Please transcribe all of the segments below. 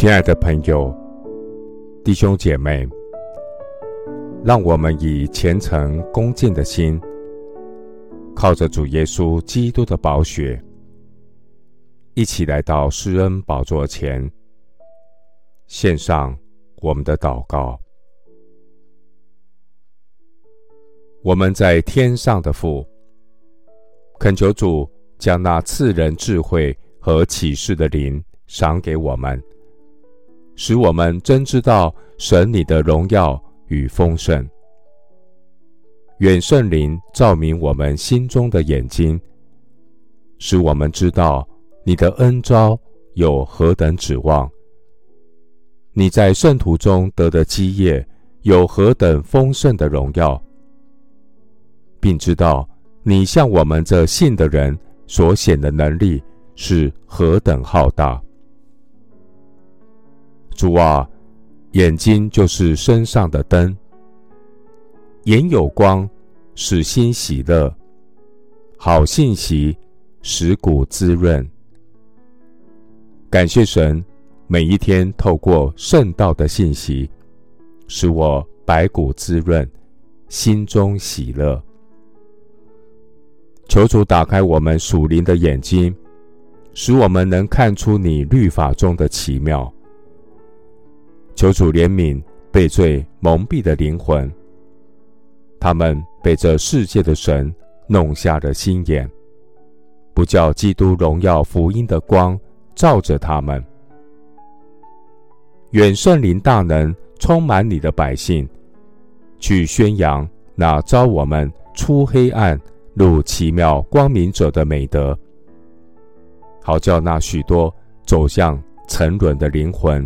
亲爱的朋友、弟兄姐妹，让我们以虔诚恭敬的心，靠着主耶稣基督的宝血，一起来到施恩宝座前，献上我们的祷告。我们在天上的父，恳求主将那赐人智慧和启示的灵赏给我们。使我们真知道神你的荣耀与丰盛。愿圣灵照明我们心中的眼睛，使我们知道你的恩召有何等指望，你在圣徒中得的基业有何等丰盛的荣耀，并知道你向我们这信的人所显的能力是何等浩大。主啊，眼睛就是身上的灯，眼有光，使心喜乐；好信息使骨滋润。感谢神，每一天透过圣道的信息，使我百骨滋润，心中喜乐。求主打开我们属灵的眼睛，使我们能看出你律法中的奇妙。求主怜悯被罪蒙蔽的灵魂，他们被这世界的神弄瞎了心眼，不叫基督荣耀福音的光照着他们。愿圣灵大能充满你的百姓，去宣扬那召我们出黑暗入奇妙光明者的美德，好叫那许多走向沉沦的灵魂。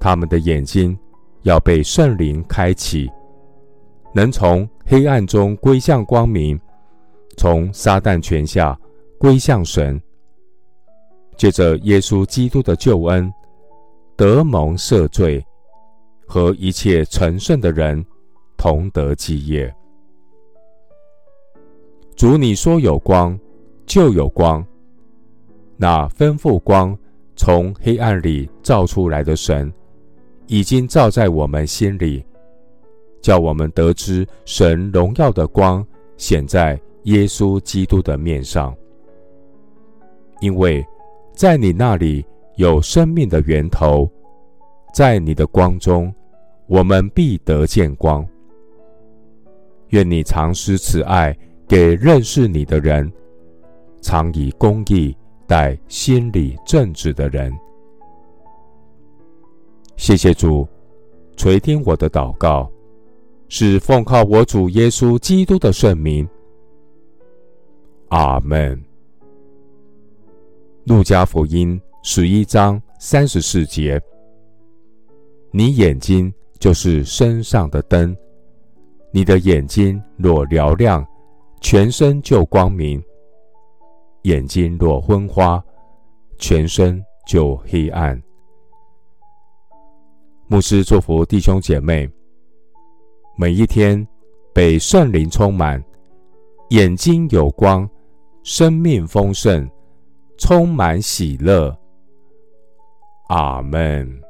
他们的眼睛要被圣灵开启，能从黑暗中归向光明，从撒旦权下归向神。借着耶稣基督的救恩，得蒙赦罪，和一切成圣的人同得基业。主，你说有光，就有光。那吩咐光从黑暗里照出来的神。已经照在我们心里，叫我们得知神荣耀的光显在耶稣基督的面上。因为在你那里有生命的源头，在你的光中，我们必得见光。愿你常施慈爱给认识你的人，常以公义待心里正直的人。谢谢主，垂听我的祷告，是奉靠我主耶稣基督的圣名。阿门。路加福音十一章三十四节：你眼睛就是身上的灯，你的眼睛若瞭亮，全身就光明；眼睛若昏花，全身就黑暗。牧师祝福弟兄姐妹，每一天被圣灵充满，眼睛有光，生命丰盛，充满喜乐。阿门。